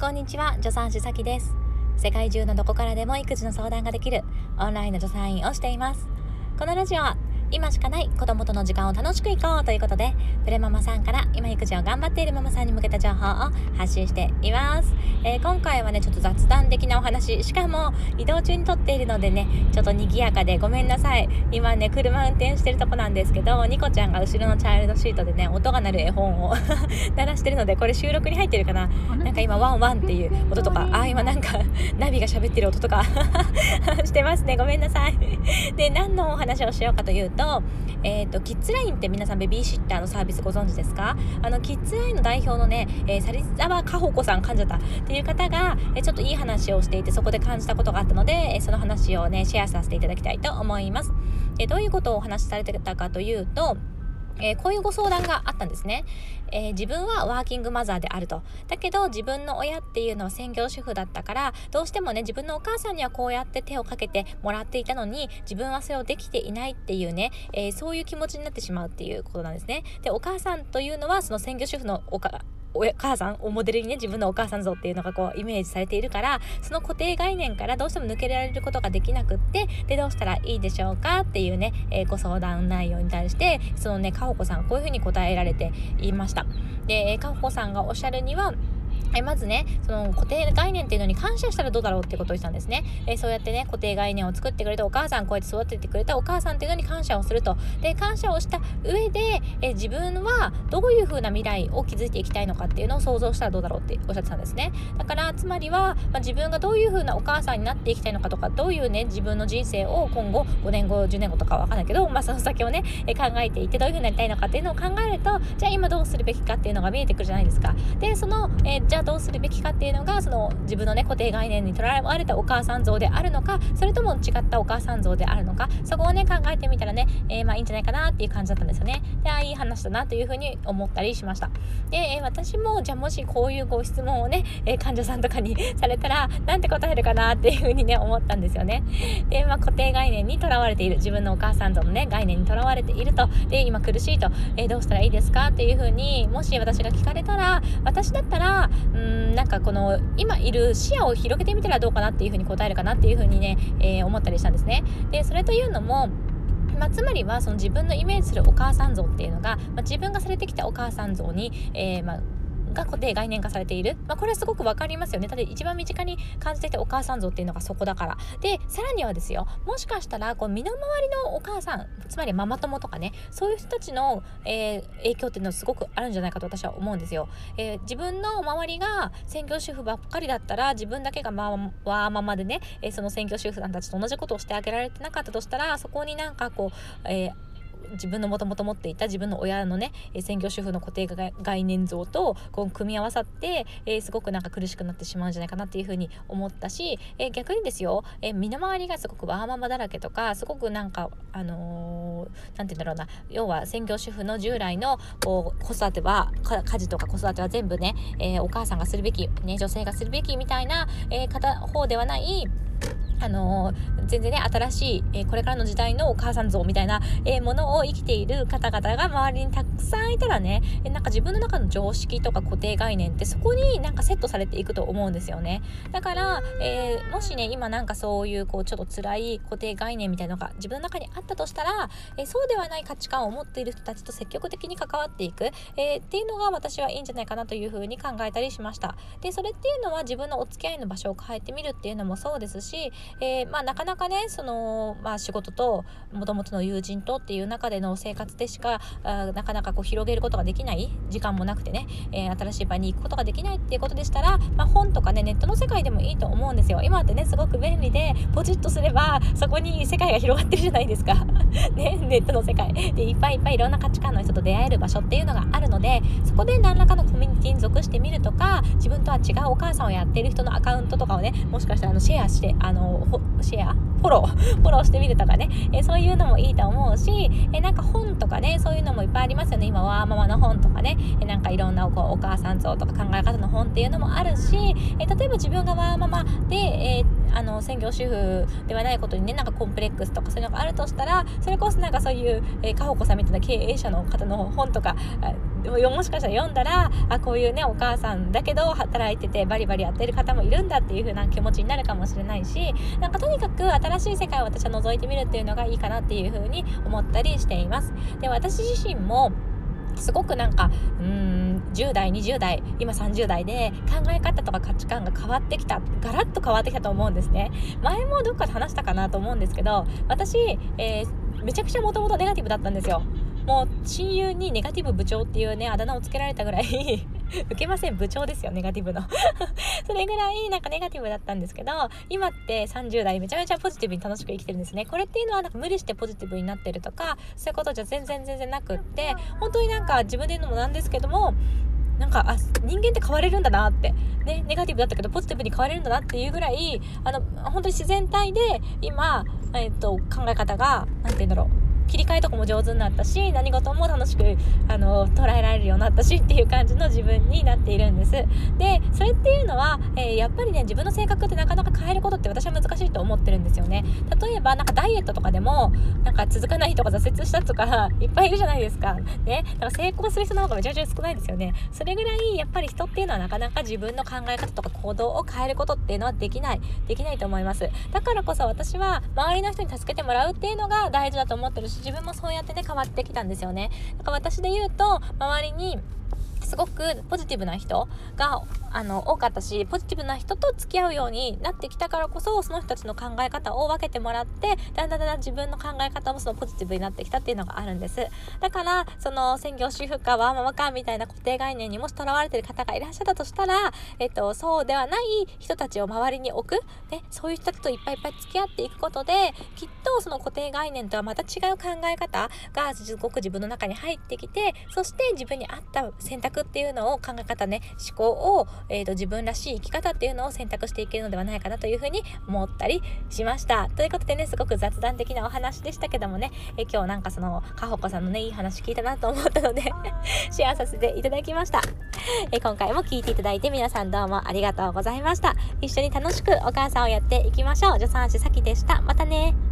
こんにちは助産師さきです。世界中のどこからでも育児の相談ができるオンラインの助産院をしています。このラジオは今しかない子供との時間を楽しくいこうということでプレママさんから今育児を頑張っているママさんに向けた情報を発信しています、えー、今回はねちょっと雑談的なお話しかも移動中に撮っているのでねちょっと賑やかでごめんなさい。今ね車運転してるとこなんですけどニコちゃんが後ろのチャイルドシートでね音が鳴る絵本を 鳴らしてるのでこれ収録に入ってるかな？なんか今ワンワンっていう音とかあ今なんか。ナビが喋ってる音とか してますね。ごめんなさい。で何のお話をしようかというと、とえっ、ー、と、キッズラインって皆さんベビーシッターのサービスご存知ですか？あの、キッズラインの代表のね、えー、サリザワカホコさん感じたっていう方が、えー、ちょっといい話をしていて、そこで感じたことがあったので、えその話をね、シェアさせていただきたいと思います。えどういうことをお話しされてたかというと、えー、こういうご相談があったんですね、えー、自分はワーキングマザーであると。だけど自分の親っていうのは専業主婦だったからどうしてもね自分のお母さんにはこうやって手をかけてもらっていたのに自分はそれをできていないっていうね、えー、そういう気持ちになってしまうっていうことなんですね。でお母さんというのはその専業主婦のおかお母さんをモデルにね自分のお母さんぞっていうのがこうイメージされているからその固定概念からどうしても抜けられることができなくってでどうしたらいいでしょうかっていうね、えー、ご相談内容に対してそのねかほこさんこういうふうに答えられていました。でかほこさんがおっしゃるにはえまずねその固定概念っていうのに感謝したらどうだろうってことをしたんですね、えそうやってね固定概念を作ってくれたお母さんこうやって育ててくれたお母さんっていうのに感謝をすると。で感謝をした上で、え自分はどういう風な未来を築いていきたいのかっていうのを想像したらどうだろうっておっしゃってたんですね。だからつまりは、まあ、自分がどういう風なお母さんになっていきたいのかとかどういうね自分の人生を今後5年後10年後とかわかんないけど、まあ、その先をね、え考えていってどういう風になりたいのかっていうのを考えるとじゃあ今どうするべきかっていうのが見えてくるじゃないですか。でその、えじゃあどうするべきかっていうのがその自分のね固定概念にとらわれたお母さん像であるのかそれとも違ったお母さん像であるのかそこをね考えてみたらね、えー、まあいいんじゃないかなっていう感じだったんですよね。であいい話だなというふうに思ったりしました。で、えー、私もじゃあもしこういうご質問をね、えー、患者さんとかにされたらなんて答えるかなっていうふうにね思ったんですよね。で、まあ、固定概念にとらわれている自分のお母さん像のね概念にとらわれていると。で今苦しいと、えどうしたらいいですかっていうふうにもし私が聞かれたら私だったらうんなんかこの今いる視野を広げてみたらどうかなっていうふうに答えるかなっていうふうにね、えー、思ったりしたんですね。でそれというのもまあ、つまりはその自分のイメージするお母さん像っていうのが、まあ、自分がされてきたお母さん像に、えー、まあが固定概念化されている、まあ、これはすごく分かりますよね。だって一番身近に感じていたお母さん像っていうのがそこだから。でさらにはですよ。もしかしたらこう身の回りのお母さんつまりママ友とかねそういう人たちの、えー、影響っていうのはすごくあるんじゃないかと私は思うんですよ、えー、自分の周りが専業主婦ばっかりだったら自分だけがまあわーままでね、えー、その専業主婦さんたちと同じことをしてあげられてなかったとしたらそこになんかこう、えー自分のもともと持っていた自分の親のね専業主婦の固定概念像とこう組み合わさって、えー、すごくなんか苦しくなってしまうんじゃないかなっていうふうに思ったし、えー、逆にですよ、えー、身の回りがすごくワーママだらけとかすごくなんかあの何、て言うんだろうな要は専業主婦の従来のこう子育ては家事とか子育ては全部ね、えお母さんがするべき、ね、女性がするべきみたいな、え片方ではないあのー、全然ね、新しい、えー、これからの時代のお母さん像みたいな、えー、ものを生きている方々が周りにたんいたらね、えなんか自分の中の常識とか固定概念ってそこになんかセットされていくと思うんですよね。だから、えもしね、今なんかそういうこうちょっと辛い固定概念みたいなのが自分の中にあったとしたら、えそうではない価値観を持っている人たちと積極的に関わっていく、えっていうのが私はいいんじゃないかなというふうに考えたりしました。で、それっていうのは自分のお付き合いの場所を変えてみるっていうのもそうですし、えー、まあ、なかなかねその、まあ、仕事ともともとの友人とっていう中での生活でしかあなかなかこう広広げることができない時間もなくてね、えー、新しい場に行くことができないっていうことでしたら、まあ、本とかねネットの世界でもいいと思うんですよ。今ってねすごく便利でポチッとすればそこに世界が広がってるじゃないですか。ねネットの世界。でいっぱいいっぱいいろんな価値観の人と出会える場所っていうのがあるのでそこで何らかのコミュニティに属してみるとか自分とは違うお母さんをやってる人のアカウントとかをねもしかしたらあのシェアしてあのシェアフォロー、フォローしてみるとかね、えそういうのもいいと思うし、えなんか本とかね、そういうのもいっぱいありますよね。今、ワーママの本とかね、えなんかいろんなこうお母さん像とか考え方の本っていうのもあるし、え例えば自分がワーママで、えあの専業主婦ではないことにねなんかコンプレックスとかそういうのがあるとしたらそれこそなんかそういう、えー、かほこさんみたいな経営者の方の本とかもしかしたら読んだらあこういうねお母さんだけど働いててバリバリやってる方もいるんだっていう風な気持ちになるかもしれないしなんかとにかく新しい世界を私は覗いてみるっていうのがいいかなっていう風に思ったりしています。で私自身もすごくなんかうーん10代20代今30代で考え方とか価値観が変わってきたガラッと変わってきたと思うんですね。前もどっかで話したかなと思うんですけど私、えー、めちゃくちゃもともとネガティブだったんですよ。もう親友にネガティブ部長っていうねあだ名をつけられたぐらい 受けません部長ですよネガティブの。それぐらいなんかネガティブだったんですけど今って30代めちゃめちゃポジティブに楽しく生きてるんですね。これっていうのはなんか無理してポジティブになってるとかそういうことじゃ全然全然なくって本当になんか自分で言うのもなんですけどもなんかあ人間って変われるんだなって、ね、ネガティブだったけどポジティブに変われるんだなっていうぐらいあの本当に自然体で今、えー、っと考え方が何て言うんだろう切り替えとかも上手になったし何事も楽しくあの捉えられるようになったしっていう感じの自分になっているんです。でそれっていうのは、えー、やっぱりね自分の性格ってなかなか変えることって私は難しいと思ってるんですよね。例えばなんかダイエットとかでもなんか続かない人が挫折した人か いっぱいいるじゃないですか。ね。だから成功する人の方がめちゃめちゃ少ないですよね。それぐらいやっぱり人っていうのはなかなか自分の考え方とか行動を変えることっていうのはできない。できないと思います。だからこそ私は周りの人に助けてもらうっていうのが大事だと思ってるし自分もそうやってね変わってきたんですよね。だから私で言うと周りにすごくポジティブな人があの多かったしポジティブな人と付き合うようになってきたからこそその人たちの考え方を分けてもらってだんだんだんだん自分の考え方もそのポジティブになってきたっていうのがあるんです。だからその専業主婦かワーママかみたいな固定概念にもしとらわれてる方がいらっしゃったとしたら、えっと、そうではない人たちを周りに置く、ね、そういう人たちといっぱいいっぱい付き合っていくことできっとその固定概念とはまた違う考え方がすごく自分の中に入ってきてそして自分に合った選択っていうのを考え方ね思考を、えーと、自分らしい生き方っていうのを選択していけるのではないかなというふうに思ったりしました。ということでねすごく雑談的なお話でしたけどもね、え今日なんかそのかほこさんのねいい話聞いたなと思ったのでシェアさせていただきました、え今回も聞いていただいて皆さんどうもありがとうございました。一緒に楽しくお母さんをやっていきましょう。助産師さきでした。またね。